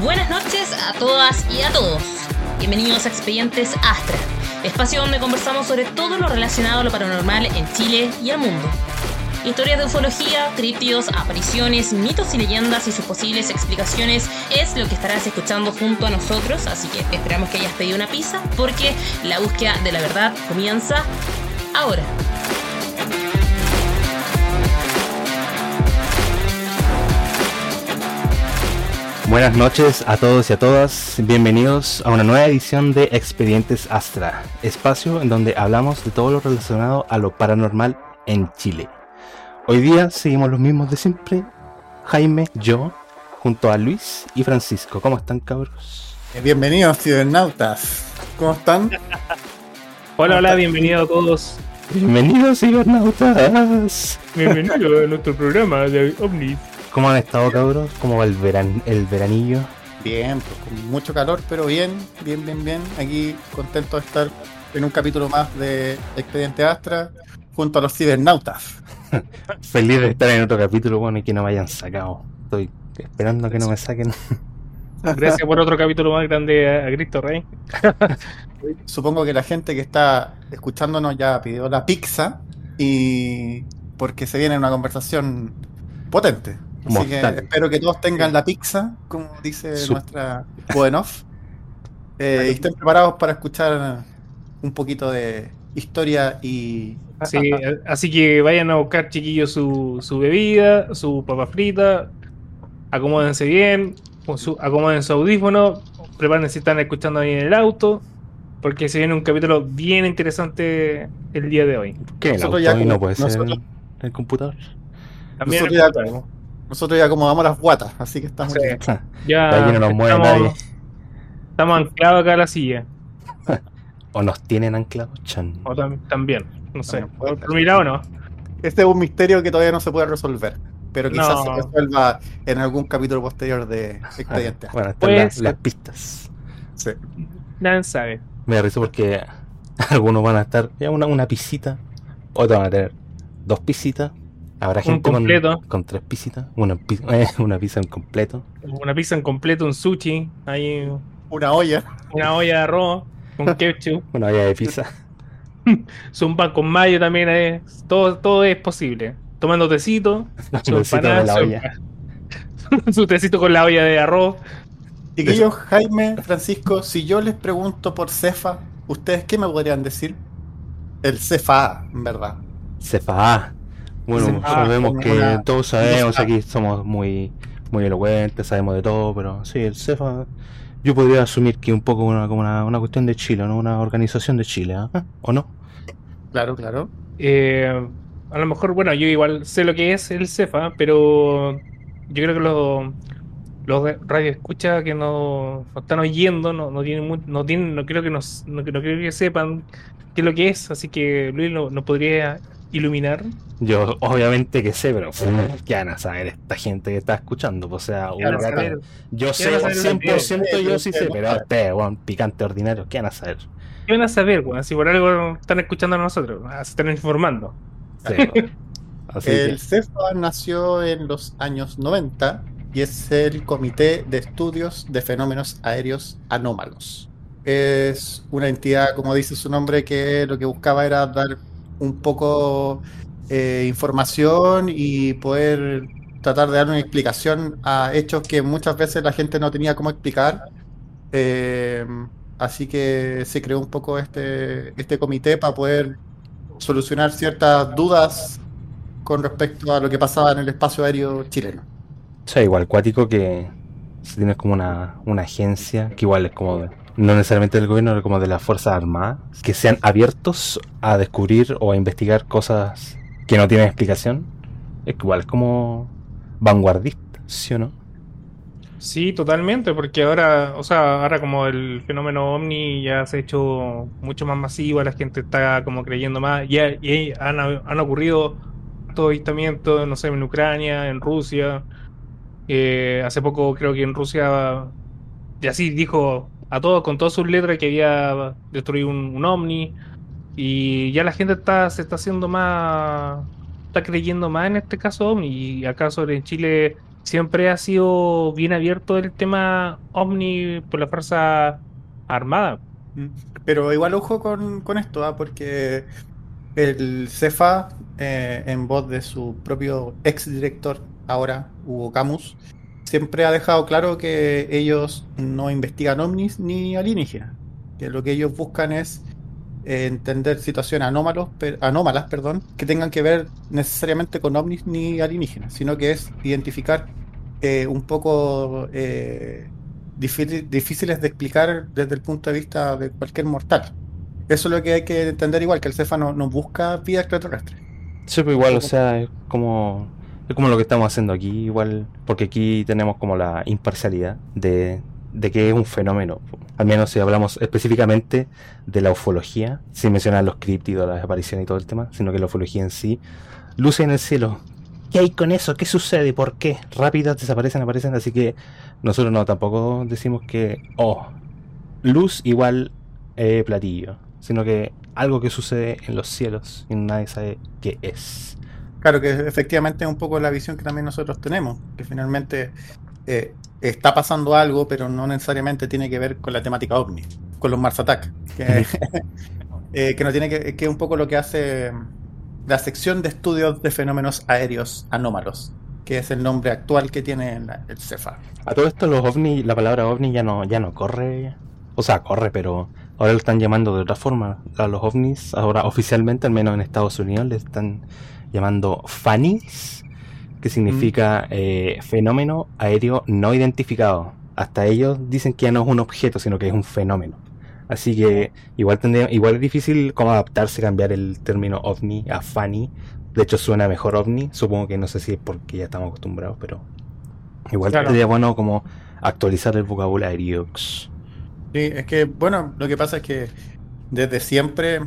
Buenas noches a todas y a todos. Bienvenidos a Expedientes Astra, espacio donde conversamos sobre todo lo relacionado a lo paranormal en Chile y el mundo. Historias de ufología, críptidos, apariciones, mitos y leyendas y sus posibles explicaciones es lo que estarás escuchando junto a nosotros, así que esperamos que hayas pedido una pizza porque la búsqueda de la verdad comienza ahora. Buenas noches a todos y a todas, bienvenidos a una nueva edición de Expedientes Astra, espacio en donde hablamos de todo lo relacionado a lo paranormal en Chile. Hoy día seguimos los mismos de siempre, Jaime, yo, junto a Luis y Francisco. ¿Cómo están cabros? Eh, Bienvenidos cibernautas. ¿Cómo están? Hola, hola, bienvenidos a todos. Bienvenidos cibernautas. Bienvenidos a nuestro programa de OVNI. ¿Cómo han estado cabros? ¿Cómo va el, veran el veranillo? Bien, pues con mucho calor, pero bien, bien, bien, bien. Aquí contento de estar en un capítulo más de Expediente Astra junto a los cibernautas. Feliz de estar en otro capítulo, bueno, y que no me hayan sacado. Estoy esperando que no me saquen. Gracias por otro capítulo más grande a, Cristo Rey. Supongo que la gente que está escuchándonos ya pidió la pizza y porque se viene una conversación potente. Así que espero que todos tengan la pizza, como dice nuestra Buenoff. Eh, y estén preparados para escuchar un poquito de historia y Sí, así que vayan a buscar, chiquillos, su, su bebida, su papa frita. Acomódense bien, su, acomoden su audífono. Prepárense si están escuchando ahí en el auto. Porque se viene un capítulo bien interesante el día de hoy. ¿Qué? ¿El Nosotros auto ya no puede ser nosotros- el computador? También Nosotros ya, nosotros ya acomodamos las guatas, así que estamos Sí. bien. ya aquí no nos mueve estamos, nadie. estamos anclados acá a la silla. ¿O nos tienen anclados? Chan. O tam- también, no sé. También puede Por mi lado, no. Este es un misterio que todavía no se puede resolver, pero quizás No. se resuelva en algún capítulo posterior de Expediente. Bueno, están las, pistas. Sí. Nadie sabe. Me da risa porque algunos van a estar ya una, una pisita, otros van a tener dos pisitas. Habrá gente con, completo. con tres pisitas, una, eh, una pizza en completo. Una pizza en completo, un sushi, ahí Una olla. una olla de arroz con ketchup, Una olla de pizza. un pan con mayo también, eh, todo, todo es posible. Tomando tecito, su empanada, la olla. su tecito con la olla de arroz. Chiquillos, Jaime, Francisco, si yo les pregunto por Cefa, ¿ustedes qué me podrían decir? El Cefa, en verdad. Cefa. Bueno, Cefa, sabemos que una- todos sabemos, aquí somos muy, muy elocuentes, sabemos de todo, pero sí, el Cefa, yo podría asumir que un poco una, como una, una cuestión de Chile, ¿no? Una organización de Chile, ¿ah? ¿o no? Claro, claro. Eh, a lo mejor, bueno, yo igual sé lo que es el Cefa, pero yo creo que los los radioescuchas que nos, nos están oyendo no, no tienen no tienen, no creo que nos, no, no creo que sepan qué es lo que es, así que Luis nos no podría iluminar. Yo obviamente que sé, pero ¿qué van a saber esta gente que está escuchando? O sea, yo ¿Qué sé, van a saber? 100% yo sí sé, pero ustedes, weón, picante ordinario, ¿qué van a saber? ¿Qué van a saber, weón? Si por algo están escuchando a nosotros, se están informando. Sí. Así El CEFA nació en los años 90 y es el Comité de Estudios de Fenómenos Aéreos Anómalos. Es una entidad, como dice su nombre, que lo que buscaba era dar un poco eh, información y poder tratar de dar una explicación a hechos que muchas veces la gente no tenía cómo explicar. Eh, así que se creó un poco este, este comité para poder solucionar ciertas dudas con respecto a lo que pasaba en el espacio aéreo chileno. o sea, igual cuático que si tienes como una, una agencia, que igual es como, no necesariamente del gobierno, como de las Fuerzas Armadas, que sean abiertos a descubrir o a investigar cosas que no tienen explicación, es igual como vanguardista, ¿sí o no? Sí, totalmente, porque ahora, o sea, ahora como el fenómeno ovni ya se ha hecho mucho más masivo, la gente está como creyendo más, y han, han ocurrido estos avistamientos, no sé, en Ucrania, en Rusia, eh, hace poco creo que en Rusia, y así dijo a todos, con todas sus letras, que había destruido un, un ovni, Y ya la gente está, se está haciendo más, está creyendo más en este caso OVNI. Y acá sobre en Chile siempre ha sido bien abierto el tema OVNI por la Fuerza Armada. Mm. Pero igual ojo con, con esto, ¿ah? porque el CEFA, eh, en voz de su propio ex director, ahora Hugo Camus, siempre ha dejado claro que ellos no investigan ovnis ni alienígenas, que lo que ellos buscan es eh, entender situaciones anómalos, per- anómalas perdón, que tengan que ver necesariamente con ovnis ni alienígenas, sino que es identificar eh, un poco eh, difícil- difíciles de explicar desde el punto de vista de cualquier mortal. Eso es lo que hay que entender igual, que el CEFA no, no busca vida extraterrestre. Sí, pues igual, o sea, es como, es como lo que estamos haciendo aquí, igual, porque aquí tenemos como la imparcialidad de, de que es un fenómeno. Al menos si hablamos específicamente de la ufología, sin mencionar los críptidos, las apariciones y todo el tema, sino que la ufología en sí, luce en el cielo. ¿Qué hay con eso? ¿Qué sucede? ¿Por qué? Rápidas desaparecen, aparecen, así que nosotros no tampoco decimos que, oh, luz igual eh, platillo, sino que algo que sucede en los cielos y nadie sabe qué es. Claro que efectivamente es un poco la visión que también nosotros tenemos, que finalmente eh, está pasando algo, pero no necesariamente tiene que ver con la temática ovni, con los Mars Attack, que, eh, que no tiene que, que es un poco lo que hace la sección de estudios de fenómenos aéreos anómalos, que es el nombre actual que tiene la- el CEFA. A todo esto los ovni, la palabra ovni ya no, ya no corre, o sea, corre, pero ahora lo están llamando de otra forma. A los ovnis, ahora oficialmente, al menos en Estados Unidos, le están llamando FANIS, que significa eh, fenómeno aéreo no identificado. Hasta ellos dicen que ya no es un objeto, sino que es un fenómeno. Así que igual tendría, igual es difícil como adaptarse, cambiar el término ovni a FANI. De hecho suena mejor ovni, supongo que no sé si es porque ya estamos acostumbrados, pero igual Claro. sería bueno como actualizar el vocabulario. Sí, es que, bueno, lo que pasa es que desde siempre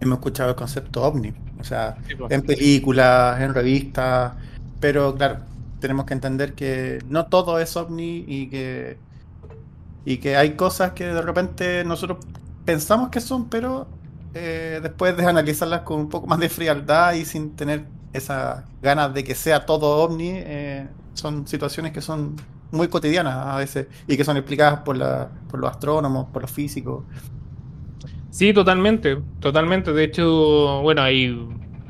hemos escuchado el concepto ovni, o sea, en películas, en revistas, pero claro, tenemos que entender que no todo es ovni y que y que hay cosas que de repente nosotros pensamos que son, pero eh, después de analizarlas con un poco más de frialdad y sin tener esas ganas de que sea todo ovni, eh, son situaciones que son muy cotidianas a veces y que son explicadas por la, por los astrónomos, por los físicos. Sí, totalmente, totalmente. De hecho, bueno, ahí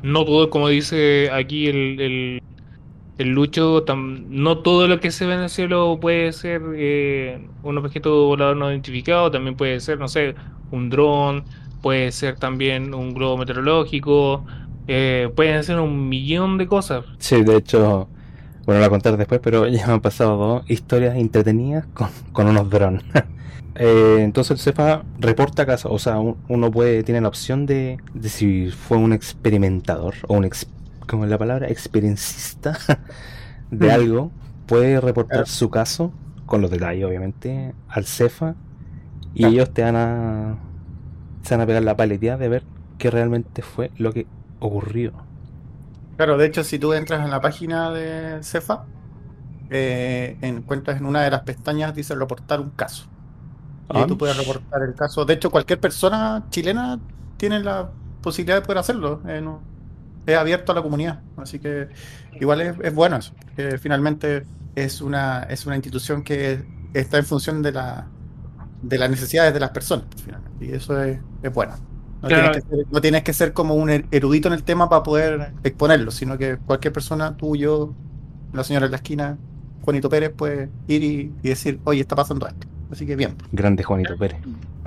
no todo, como dice aquí el, el, el Lucho, no todo lo que se ve en el cielo puede ser eh, un objeto volador no identificado, también puede ser, no sé, un dron, puede ser también un globo meteorológico, eh, pueden ser un millón de cosas. Sí, de hecho, bueno, lo voy a contar después, pero ya me han pasado dos historias entretenidas con, con unos drones. Eh, entonces el CEFA reporta casos, o sea, un- uno puede, tiene la opción de, de si fue un experimentador o un, ex, ¿cómo es la palabra? Experiencista de Mm. algo, puede reportar Claro. su caso, con los detalles obviamente, al CEFA y Claro. ellos te van a, se van a pegar la paleteada de ver qué realmente fue lo que ocurrió. Claro, de hecho, si tú entras en la página de CEFA, eh, encuentras en una de las pestañas, dice reportar un caso. Y ahí Ah. tú puedes reportar el caso. De hecho, cualquier persona chilena tiene la posibilidad de poder hacerlo. eh, no- es abierto a la comunidad. Así que igual es, es bueno eso. porque finalmente es una, es una institución que está en función de la de las necesidades de las personas. finalmente, Y eso es, es bueno. No, Claro. tienes que ser, no tienes que ser como un er- erudito en el tema para poder exponerlo, sino que cualquier persona, tú, yo, la señora en la esquina, Juanito Pérez, puede ir y, y decir, oye, está pasando esto. Así que bien. Grande Juanito Pérez.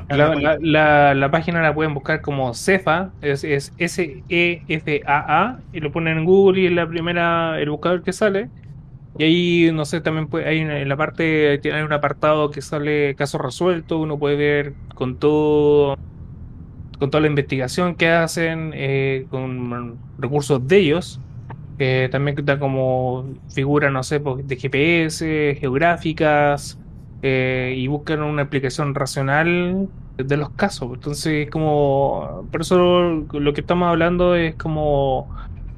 La, la- la- la página la pueden buscar como Cefa, es, es S-E-F-A-A, y lo ponen en Google y es la primera, el buscador que sale. Y ahí, no sé, también puede, hay una- en la parte, tiene un apartado que sale caso resuelto, uno puede ver con todo, con toda la investigación que hacen, eh, con recursos de ellos. que también da como figuras, no sé, pues, de GPS, geográficas, eh, y buscan una explicación racional de los casos. Entonces, como, por eso lo que estamos hablando es como,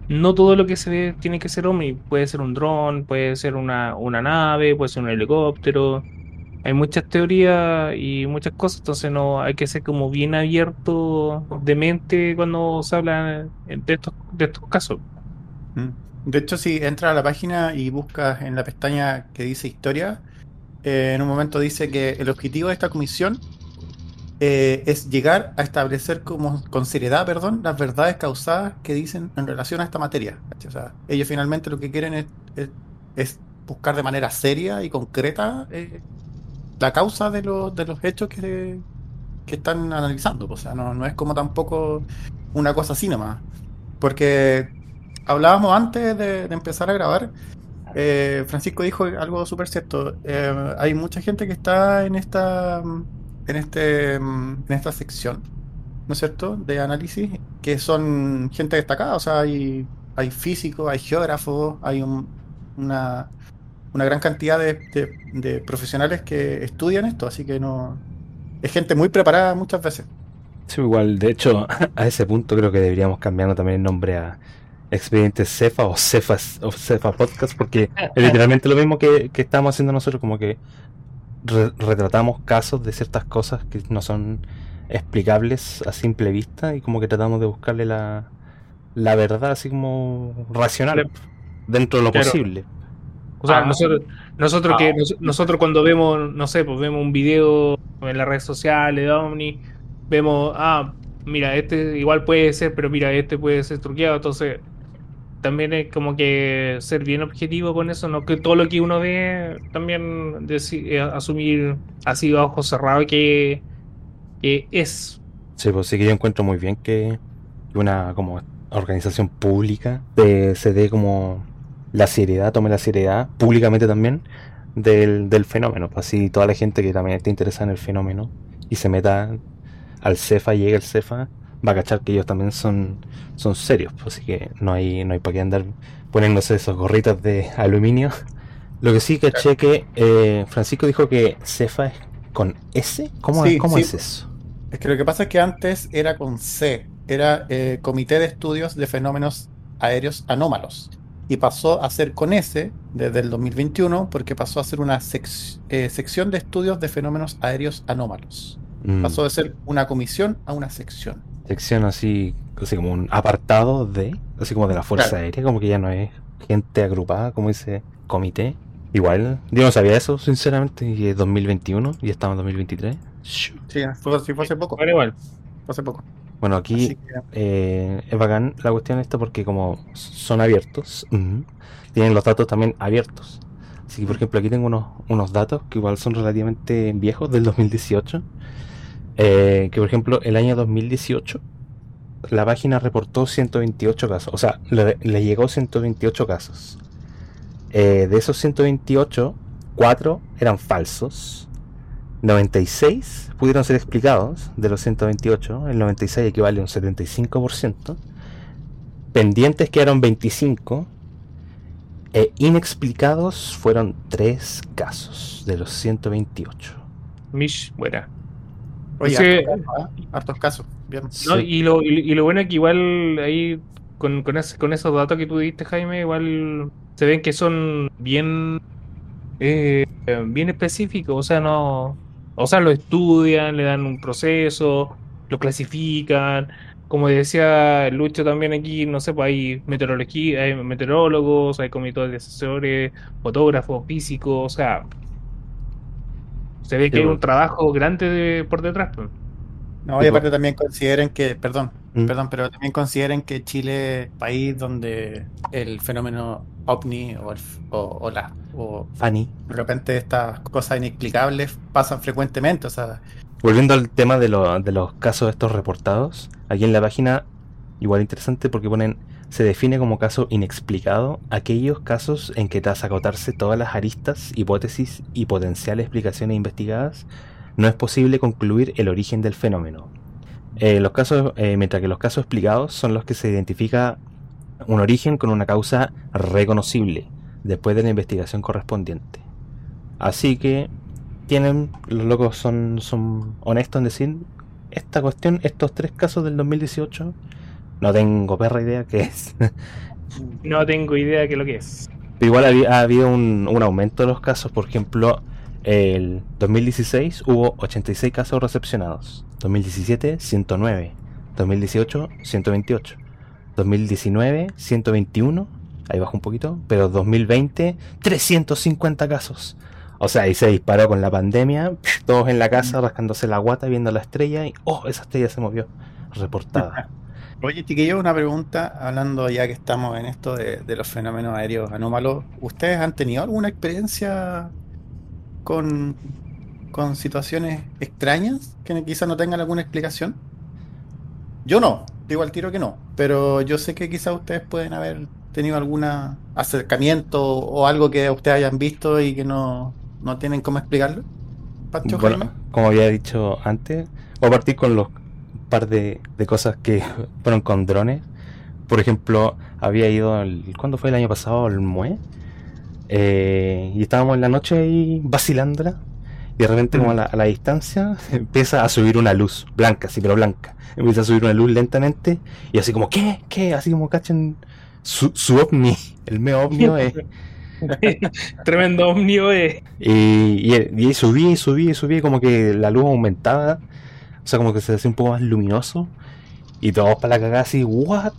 no todo lo que se ve tiene que ser Omni, puede ser un dron, puede ser una, una nave, puede ser un helicóptero. hay muchas teorías y muchas cosas, entonces no hay que ser como bien abierto de mente cuando se habla de estos, de estos casos. Mm. De hecho, si entras a la página y buscas en la pestaña que dice historia, eh, en un momento dice que el objetivo de esta comisión eh, es llegar a establecer como, con seriedad perdón, las verdades causadas que dicen en relación a esta materia. O sea, ellos finalmente lo que quieren es, es, buscar de manera seria y concreta eh, la causa de, los de los hechos que, que están analizando. O sea, no, no es como tampoco una cosa así nomás. Porque hablábamos antes de, empezar a grabar. Eh, Francisco dijo algo súper cierto. Eh, hay mucha gente que está en esta en este en esta sección, ¿no es cierto? De análisis, que son gente destacada. O sea, hay, hay físicos, hay geógrafos, hay una, una gran cantidad de, profesionales que estudian esto, así que no es gente muy preparada muchas veces. Sí, igual, de hecho, a ese punto creo que deberíamos cambiando también el nombre a Expedientes Cefa o Cefa, o Cefa Podcast, porque es literalmente lo mismo que, estamos haciendo nosotros, como que retratamos casos de ciertas cosas que no son explicables a simple vista y como que tratamos de buscarle la, la verdad así como racional dentro de lo posible. O sea, ah. nosotros, nosotros que ah. nosotros cuando vemos, no sé, pues vemos un video en las redes sociales de Omni, vemos, ah, mira, este igual puede ser, pero mira, este puede ser truqueado, entonces también es como que ser bien objetivo con eso, no que todo lo que uno ve también eh, asumir así a ojos que, que es. Sí, pues sí que yo encuentro muy bien que una como organización pública de, se dé como la seriedad, tome la seriedad, públicamente también, del, del fenómeno. Pues así toda la gente que también está interesada en el fenómeno y se meta al CEFA, llega el CEFA, va a cachar que ellos también son, son serios. Pues así que no hay, no hay para qué andar poniéndose esos gorritos de aluminio. Lo que sí caché que eh, Francisco dijo que CEFA es con S. ¿Cómo, ¿cómo es eso? Es que lo que pasa es que antes era con C, era eh, Comité de Estudios de Fenómenos Aéreos Anómalos y pasó a ser con S desde el 2021 porque pasó a ser una eh, sección de estudios de fenómenos aéreos anómalos. Mm. Pasó de ser una comisión a una sección. Sección así, así como un apartado de, así como de la Fuerza Aérea, como que ya no es gente agrupada, como dice comité. Igual, yo no sabía eso, sinceramente, y es 2021 y estamos en 2023. Sí, fue, fue hace poco. Bueno, igual. Fue hace poco. Bueno, aquí eh, es bacán la cuestión esta porque como son abiertos, tienen los datos también abiertos. Así que, por ejemplo, aquí tengo unos, unos datos que igual son relativamente viejos, del 2018. Eh, que, por ejemplo, el año 2018, la página reportó 128 casos. O sea, le, llegó 128 casos. Eh, de esos 128, 4 eran falsos 96 pudieron ser explicados de los 128, el 96 equivale a un 75%, pendientes quedaron 25 e inexplicados fueron 3 casos de los 128. Mish, buena. Oye, hartos, casos. y, lo, y, lo bueno es que igual ahí con, con, con esos datos que tú diste, Jaime, igual se ven que son bien eh, bien específicos, o sea, no o sea, lo estudian, le dan un proceso, lo clasifican. Como decía Lucho también aquí, no sé, pues hay meteorología, hay meteorólogos, hay comités de asesores, fotógrafos, físicos, o sea, se ve que hay un trabajo grande por detrás. Pues. No, y aparte también consideren que, perdón, mm. perdón, pero también consideren que Chile es país donde el fenómeno ovni o, o, la o Fanny. de repente estas cosas inexplicables pasan frecuentemente, o sea, volviendo al tema de, de los casos estos reportados, aquí en la página igual interesante porque ponen se define como caso inexplicado aquellos casos en que tras agotarse todas las aristas, hipótesis y potenciales explicaciones investigadas no es posible concluir el origen del fenómeno. Eh, los casos, eh, mientras que los casos explicados son los que se identifica un origen con una causa reconocible después de la investigación correspondiente. Así que tienen, los locos son, son honestos en decir, esta cuestión, estos tres casos del 2018, no tengo perra idea qué es. no tengo idea qué lo que es. Pero igual ha, habido un, un aumento de los casos, por ejemplo, El 2016 hubo 86 casos recepcionados. 2017, 109. 2018, 128. 2019, 121. Ahí bajó un poquito. Pero 2020, 350 casos. O sea, ahí se disparó con la pandemia. Todos en la casa rascándose la guata, viendo la estrella. Y, oh, esa estrella se movió. Reportada. Oye, chiquillo, una pregunta, hablando ya que estamos en esto de, de los fenómenos aéreos anómalos, ¿ustedes han tenido alguna experiencia con, con situaciones extrañas que quizás no tengan alguna explicación? Yo no, digo al tiro que no, pero yo sé que quizás ustedes pueden haber tenido algún acercamiento o algo que ustedes hayan visto y que no, no tienen cómo explicarlo. Pancho, bueno, como había dicho antes, voy a partir con los par de, de cosas que fueron con drones. Por ejemplo, había ido, el, ¿cuándo fue el año pasado? El MUE. Eh, y estábamos en la noche ahí vacilándola. Y de repente, como a la, a la, distancia, empieza a subir una luz blanca, sí, pero blanca. Empieza a subir una luz lentamente. Y así como, ¿qué? ¿Qué? Así como cachen su, su ovni. El meo ovnio es. Tremendo ovnio es. Y, y, y subí, y subí, y subí, como que la luz aumentaba. O sea, como que se hacía un poco más luminoso. Y todos para la cagada así, ¿what?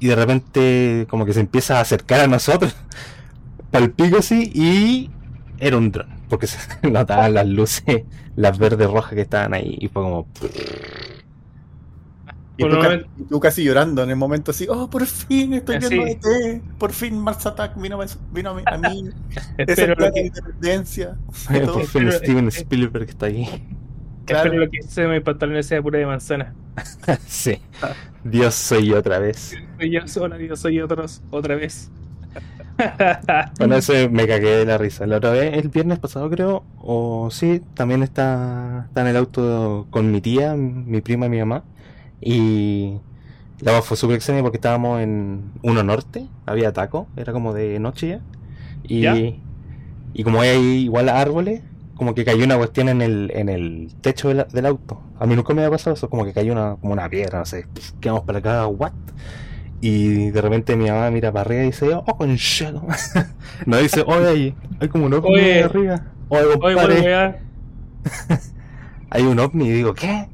Y de repente, como que se empieza a acercar a nosotros. Para el pico así. Y era un dron. Porque se notaban las luces, las verdes rojas que estaban ahí. Y fue como. Y tú, casi, tú, casi llorando en el momento así, oh, por fin estoy viendo ET, por fin Mars Attack vino, vino a mí, a mí. esa es la independencia. Por fin Steven Spielberg está ahí. Claro. Espero que se me pantalón sea pura de manzana. sí. Dios soy yo otra vez. Soy yo sola, Dios soy otros otra vez. bueno, eso me cagué de la risa. La otra vez, el viernes pasado creo, o sí, también está, está en el auto con mi tía, mi prima y mi mamá. Y la voz fue súper extraña porque estábamos en Uno Norte, había taco, era como de noche ya. Y, ¿Ya? y como hay igual árboles, como que cayó una cuestión en el, en el techo del, del, auto. A mí nunca me había pasado eso, como que cayó una, como una piedra, no sé, quedamos para acá, what? Y de repente mi mamá mira para arriba y dice, oh, con no dice, oye, hay, hay como un ovni Oye. arriba. Oye, Oye, hay un ovni y digo, ¿qué?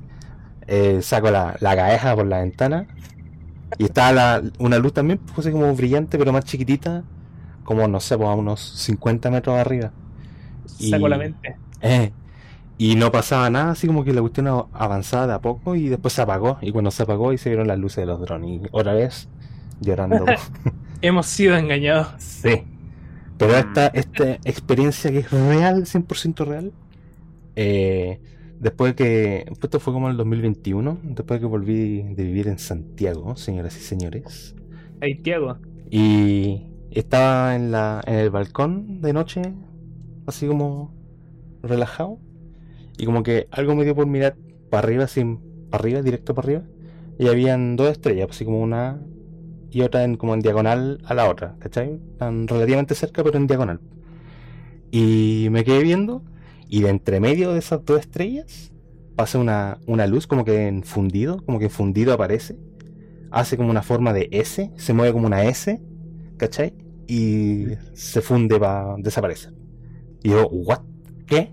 Eh, saco la, la caeja por la ventana y está la, una luz también, pues como brillante, pero más chiquitita, como no sé, pues a unos 50 metros arriba. Y- Saco la mente. Eh, y no pasaba nada, así como que la cuestión avanzaba de a poco y después se apagó. Y cuando se apagó, y se vieron las luces de los drones. Y otra vez llorando. Hemos sido engañados. sí. Pero esta, esta experiencia que es real, 100% real, eh, después de que. Esto fue como en el 2021, después de que volví de vivir en Santiago, señoras y señores. Haitiago. Y estaba en, la, en el balcón de noche, así como relajado. Y como que algo me dio por mirar para arriba, así para arriba, directo para arriba. Y habían dos estrellas, así como una y otra en, como en diagonal a la otra, ¿cachai? Están relativamente cerca, pero en diagonal. Y me quedé viendo, y de entre medio de esas dos estrellas pasa una, una luz como que en fundido, como que fundido aparece. Hace como una forma de S, se mueve como una S, ¿cachai? Y se funde para desaparecer. Y yo, ¿what? ¿Qué?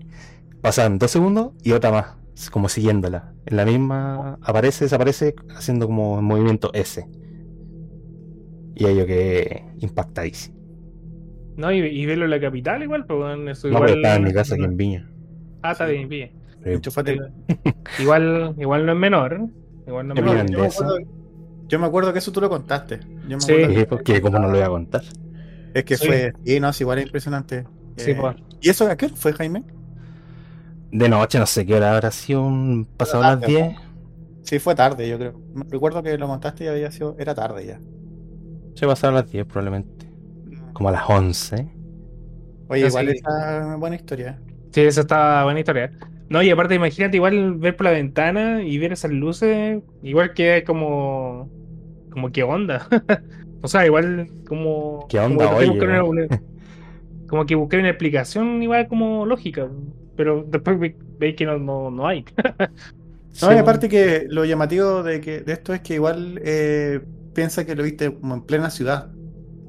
Pasan dos segundos y otra más, como siguiéndola. En la misma aparece, desaparece, haciendo como movimiento S. Y ahí yo quedé impactadísimo. No, y, y verlo en la capital igual, pues bueno, eso No, igual. pero estaba en mi casa aquí en Viña. Ah, está bien, Enchúfate. Igual, igual no es menor. Igual no es Qué menor. Yo me, Eso. acuerdo, yo me acuerdo que eso tú lo contaste. Yo me Sí. acuerdo eh, porque como no lo voy a contar. Es que Sí. fue. Y no, es igual es impresionante. Sí, Eh, pues. ¿Y eso a qué hora fue, Jaime? De noche, no sé qué hora habrá sido, un- pasado las 10. Sí, fue tarde, yo creo. Me- Recuerdo que lo montaste y había sido. Era tarde ya. Se pasaron las 10 probablemente. Como a las 11. Oye, igual sí. esa buena historia. Sí, esa está buena historia. No, y aparte, imagínate igual ver por la ventana y ver esas luces, igual que como. como qué onda. o sea, igual como. ¿Qué onda, como oye, como que buscar una explicación igual como lógica. Pero después ve- veis que no, no, no hay. No, Sí, y aparte que lo llamativo de que de esto es que igual eh, piensa que lo viste como en plena ciudad.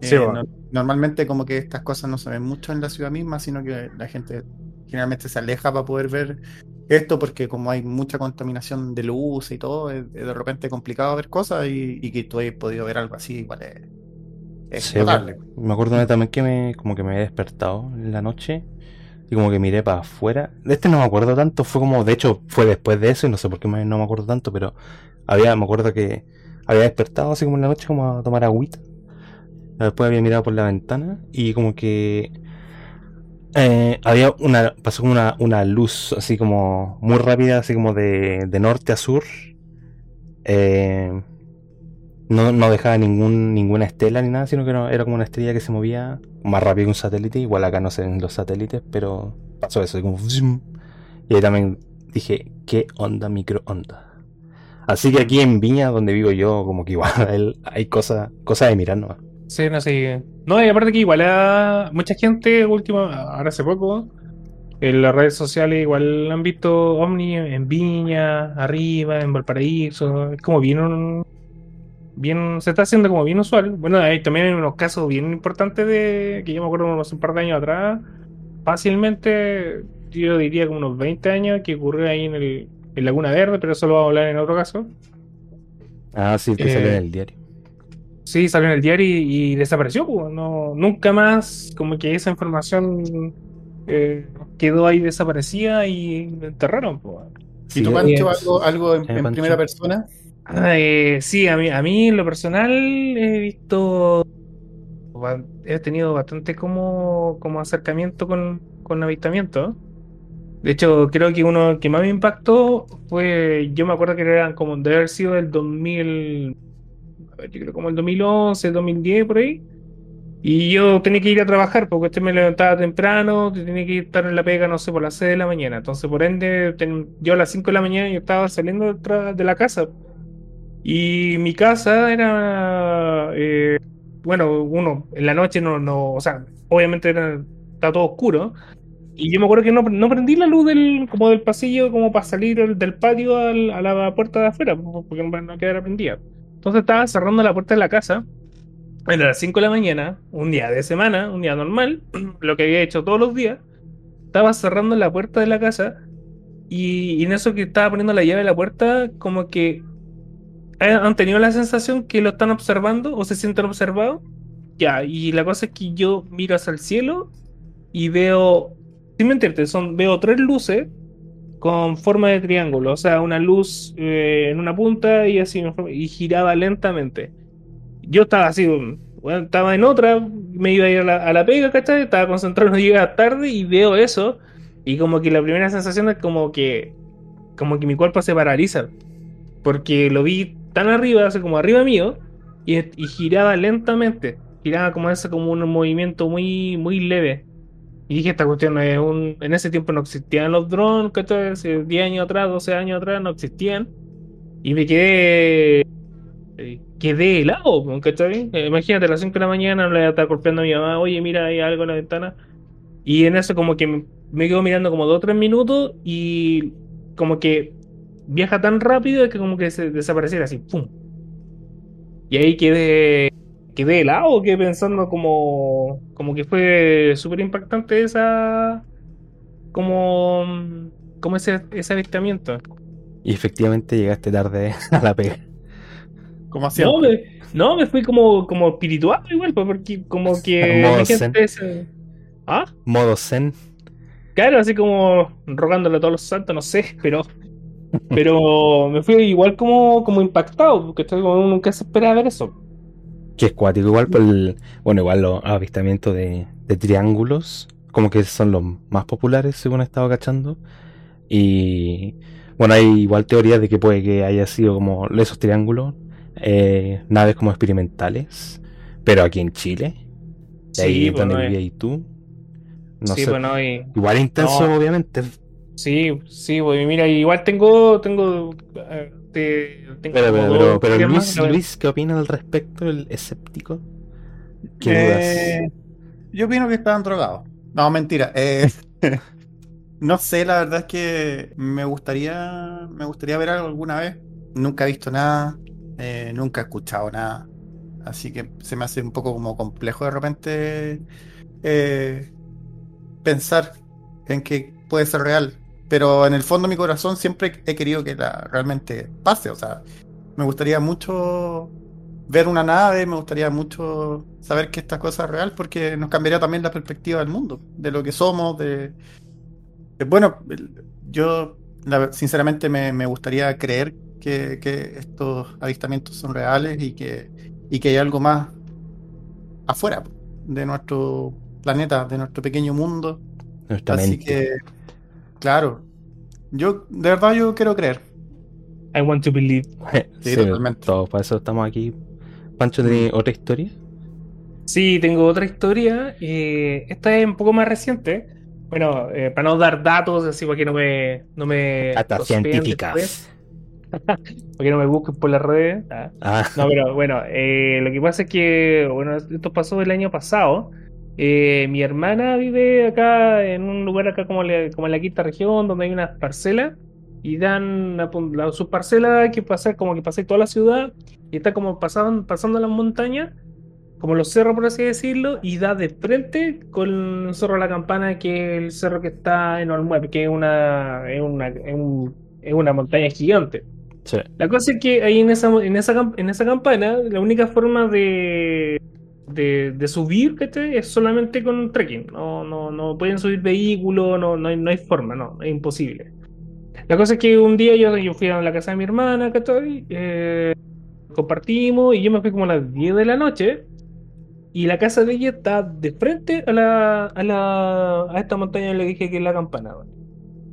Sí, Eh, bueno. no- normalmente como que estas cosas no se ven mucho en la ciudad misma, sino que la gente generalmente se aleja para poder ver esto porque como hay mucha contaminación de luz y todo, es, es de repente complicado ver cosas y, y que tú hayas podido ver algo así, igual es, es Sí, notable. me acuerdo una también que me, como que me había despertado en la noche y como que miré para afuera. De este no me acuerdo tanto, fue como, de hecho, fue después de eso y no sé por qué no me acuerdo tanto, pero había, me acuerdo que había despertado así como en la noche como a tomar agüita. Después había mirado por la ventana y como que eh, había una, pasó como una, una luz así como muy rápida, así como de, de norte a sur. Eh, no, no dejaba ningún, ninguna estela ni nada, sino que era, como una estrella que se movía más rápido que un satélite. Igual acá no se ven los satélites, pero pasó eso, como zoom. Y ahí también dije, ¿qué onda microondas? Así que aquí en Viña, donde vivo yo, como que igual hay cosas cosas de mirar nomás. Sí, no sé. No, y aparte que igual a mucha gente último, ahora hace poco, en las redes sociales igual han visto ovni en Viña, arriba, en Valparaíso. Es como bien bien, se está haciendo como bien usual. Bueno, hay también hay unos casos bien importantes de que yo me acuerdo hace un par de años atrás, fácilmente, yo diría como unos 20 años, que ocurrió ahí en el en Laguna Verde, pero eso lo vamos a hablar en otro caso. Ah, sí, que Eh, salió en el diario. Sí, salió en el diario y, y desapareció, pues, No, nunca más, como que esa información eh, quedó ahí desaparecida y enterraron, pues. ¿Y tú, Pancho, eh, algo, algo en, eh, en primera persona? Ah, eh, sí, a mí, a mí en lo personal he visto, he tenido bastante como, como acercamiento con, con avistamientos. De hecho, creo que uno que más me impactó fue, yo me acuerdo que eran como de haber sido el 2000, a ver, yo creo como el 2011, 2010 por ahí. Y yo tenía que ir a trabajar porque este me levantaba temprano, tenía que estar en la pega, no sé, por las 6 de la mañana. Entonces, por ende, yo a las 5 de la mañana yo estaba saliendo de la casa. Y mi casa era, eh, bueno, uno, en la noche no, no, o sea, obviamente era, está todo oscuro. Y yo me acuerdo que no, no prendí la luz del, como del pasillo como para salir del, patio a la puerta de afuera, porque no, no quedara prendida. Entonces estaba cerrando la puerta de la casa. Era las 5 de la mañana, un día de semana, un día normal, lo que había hecho todos los días. Estaba cerrando la puerta de la casa y, y en eso que estaba poniendo la llave de la puerta, como que han tenido la sensación que lo están observando o se sienten observados. Ya, y la cosa es que yo miro hacia el cielo y veo, sin mentirte, son, veo tres luces con forma de triángulo, o sea, una luz eh, en una punta y así, y giraba lentamente. Yo estaba así, bueno, estaba en otra, me iba a ir a la, a la pega, ¿cachai? Estaba concentrado, no llegaba tarde y veo eso, y como que la primera sensación es como que, como que mi cuerpo se paraliza, porque lo vi tan arriba, así como arriba mío, y, y giraba lentamente, giraba como ese, como un movimiento muy, muy leve. Y dije, esta cuestión es un... En ese tiempo no existían los drones, ¿cachai? Hace 10 años atrás, 12 años atrás no existían. Y me quedé... eh, Quedé helado, ¿cachai? Eh, Imagínate, a las 5 de la mañana le estaba golpeando a mi mamá, oye, mira, hay algo en la ventana. Y en eso como que me quedo mirando como 2 o 3 minutos y como que viaja tan rápido que como que se desapareciera así, ¡pum! Y ahí quedé quedé helado, quedé pensando como, como que fue súper impactante esa, como, como ese, ese avistamiento. Y efectivamente llegaste tarde a la pega. Como No siempre. me, no, me fui como, como espiritual igual, pues, porque como que Modo imagínate ese- ¿Ah? Modo zen. Claro, así como rogándole a todos los santos, no sé, pero pero me fui igual como, como impactado, porque como uno nunca se espera ver eso. Que es cuático, igual por el, bueno, igual los avistamientos de, de triángulos, como que son los más populares según he estado cachando. Y bueno, hay igual teorías de que puede que haya sido como esos triángulos, eh, naves como experimentales, pero aquí en Chile, de ahí Sí, donde no es- vivías tú, no sí, sé, bueno, y, igual intenso no. obviamente, Sí, sí, pues mira, igual tengo, tengo, eh, te- tengo pero, Luis. Luis, ¿qué opina al respecto? ¿El escéptico? ¿Qué Eh, dudas? yo opino que estaban drogados. No, mentira. eh, no sé, la verdad es que me gustaría, me gustaría ver algo alguna vez. Nunca he visto nada, eh, nunca he escuchado nada. Así que se me hace un poco como complejo de repente eh, pensar en que puede ser real. Pero en el fondo de mi corazón siempre he querido que la realmente pase. O sea, me gustaría mucho ver una nave, me gustaría mucho saber que esta cosa es real, porque nos cambiaría también la perspectiva del mundo, de lo que somos, de... de- bueno, yo la- sinceramente me, me gustaría creer que, que estos avistamientos son reales y que, y que hay algo más afuera de nuestro planeta, de nuestro pequeño mundo. Así que, claro, yo de verdad yo quiero creer. I want to believe. Sí, totalmente. Todos, para eso estamos aquí. Pancho, ¿tiene otra historia? Sí, tengo otra historia. eh, esta es un poco más reciente. Bueno, eh, para no dar datos, así para que no me. No me científicas. después, para que no me busquen por las redes. ah. Ah, No, pero bueno, eh, lo que pasa es que, bueno, esto pasó el año pasado. Eh, mi hermana vive acá en un lugar acá como, en la quinta región, donde hay unas parcelas y dan a la, sus parcelas que pasar como que pasé toda la ciudad y está como pasaban, pasando las montañas, como los cerros por así decirlo, y da de frente con el cerro de la campana, que es el cerro que está en Olmué, que es una, es una, es un- es una montaña gigante. sí. La cosa es que ahí en esa, en esa, en esa campana, la única forma de, de, de subir ¿cachai? es solamente con trekking. No, no, no pueden subir vehículos, no, no, hay, no hay forma, no, es imposible. La cosa es que un día yo, yo fui a la casa de mi hermana, ¿cachai? Eh, compartimos y yo me fui como a las 10 de la noche. Y la casa de ella está de frente a la, a la a esta montaña le dije que es la campana. weón.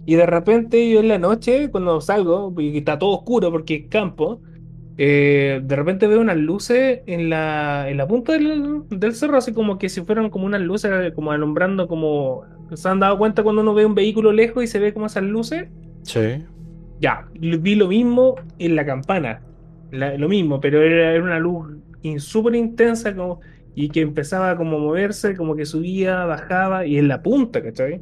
Y de repente yo en la noche, cuando salgo, y está todo oscuro porque es campo, eh, de repente veo unas luces en la, en la punta del, del cerro, así como que si fueran como unas luces, como alumbrando, como se han dado cuenta cuando uno ve un vehículo lejos y se ve como esas luces. Sí. Ya, vi lo mismo en la campana, la- lo mismo, pero era, era una luz in- súper intensa como, y que empezaba como a moverse, como que subía, bajaba, y en la punta, ¿cachai?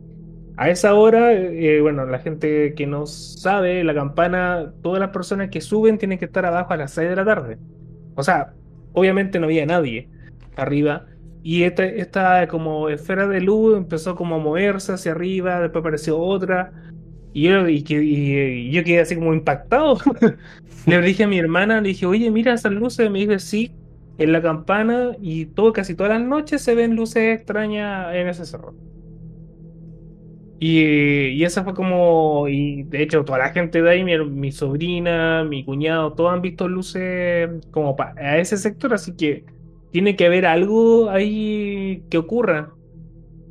A esa hora, eh, bueno, la gente que no sabe, la campana, todas las personas que suben tienen que estar abajo a las 6 de la tarde. O sea, obviamente no había nadie arriba. Y esta, esta como esfera de luz empezó como a moverse hacia arriba, después apareció otra. Y yo, y y- y yo quedé así como impactado. le dije a mi hermana, le dije, oye, mira esas luces. Me dijo, sí, en la campana y todo, casi todas las noches se ven luces extrañas en ese cerro. Y, y esa fue como, y de hecho toda la gente de ahí, mi, mi sobrina, mi cuñado, todos han visto luces como pa- a ese sector, así que tiene que haber algo ahí que ocurra.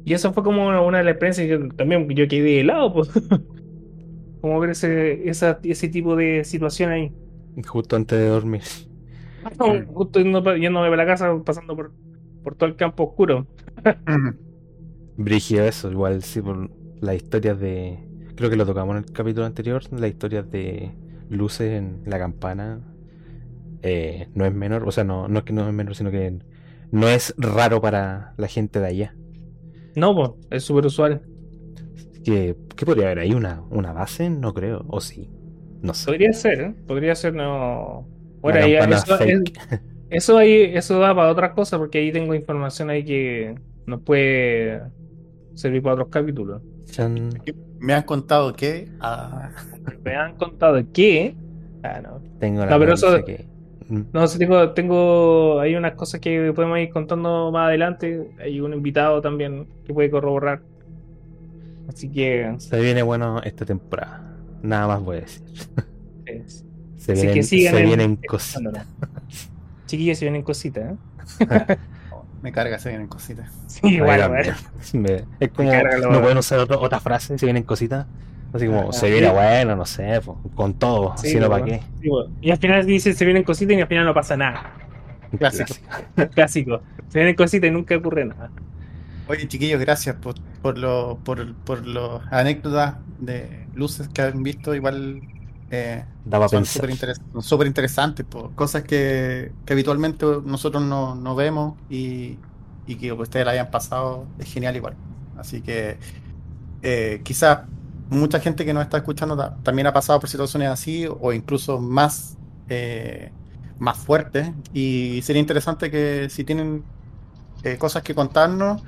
Y eso fue como una, una de las experiencias que yo- también yo quedé helado, pues. como ver ese, esa- ese tipo de situación ahí. Justo antes de dormir. Justo yendo yéndome para la casa, pasando por, por todo el campo oscuro. Brígido eso, igual sí, por las historias de. Creo que lo tocamos en el capítulo anterior, las historias de luces en la campana. eh, no es menor, o sea, no, no es que no es menor, sino que no es raro para la gente de allá. No, es súper usual. ¿Qué, qué podría haber ahí? ¿Una, ¿Una base? No creo, o sí. No sé. Podría ser, ¿eh? Podría ser, no. Ahí- campana eso, es- eso ahí, eso da para otras cosas, porque ahí tengo información ahí que nos puede servir para otros capítulos. Chan. Me han contado que ah, Me han contado que. Ah, no. Tengo la No, pero eso- que. Mm, No, tengo, tengo. Hay unas cosas que podemos ir contando más adelante. Hay un invitado también que puede corroborar. Así que. Se viene bueno esta temporada. Nada más voy a decir. Se Así vienen, que sigan se en- vienen cositas. Chiquillos, se vienen cositas, ¿eh? me carga se vienen cositas. Sí, bueno. Me- es como, no pueden usar otro- otra frase si vienen cositas. Así como, Ah, se sí. viene bueno, no sé, po, con todo, Sí, si no, ¿para qué? Sí, bueno. Y al final dice se vienen cositas y al final no pasa nada. Clásico. Clásico. Se vienen cositas y nunca ocurre nada. Oye, chiquillos, gracias por, por, lo, por, por las anécdotas de luces que han visto. Igual eh, Daba son súper interesantes, po. cosas que, que habitualmente nosotros no, no vemos y, y que ustedes la hayan pasado es genial igual. Así que eh, quizás mucha gente que nos está escuchando ta- también ha pasado por situaciones así o incluso más, eh, más fuertes y sería interesante que si tienen eh, cosas que contarnos,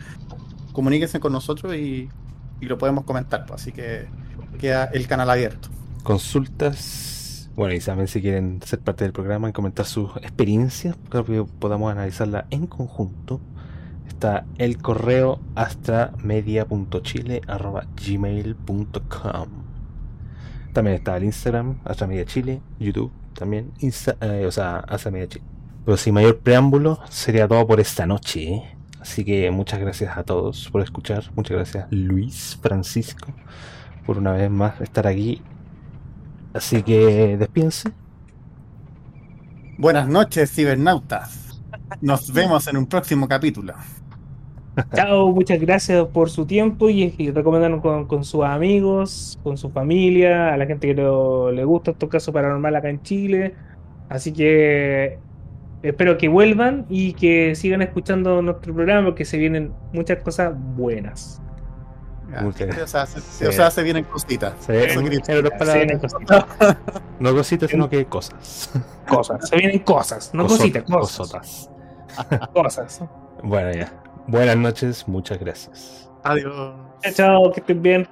comuníquense con nosotros y, y lo podemos comentar. así que queda el canal abierto. Consultas. Bueno, y también si quieren ser parte del programa y comentar sus experiencias, para que podamos analizarla en conjunto. Está el correo astramedia.chile.gmail.com También está el Instagram, Astramedia Chile, YouTube también, Insta- eh, o sea, Astramedia Chile. Pero sin mayor preámbulo, sería todo por esta noche. ¿eh? Así que muchas gracias a todos por escuchar. Muchas gracias Luis Francisco por una vez más estar aquí. Así que despídense. Buenas noches, cibernautas. Nos vemos en un próximo capítulo. Chao, muchas gracias por su tiempo y, y recomendarnos con, con sus amigos, con su familia, a la gente que lo- le gusta estos casos paranormal acá en Chile. Así que espero que vuelvan y que sigan escuchando nuestro programa porque se vienen muchas cosas buenas. Muchas O sea, se, Sí. o sea, se vienen cositas. Se vienen cositas, no cositas, sino que cosas. cosas, se vienen cosas, no Cosot- cositas, cosas, cosotas. cosas. Bueno, ya. Buenas noches, muchas gracias. Adiós. Chao, chao, que estén bien.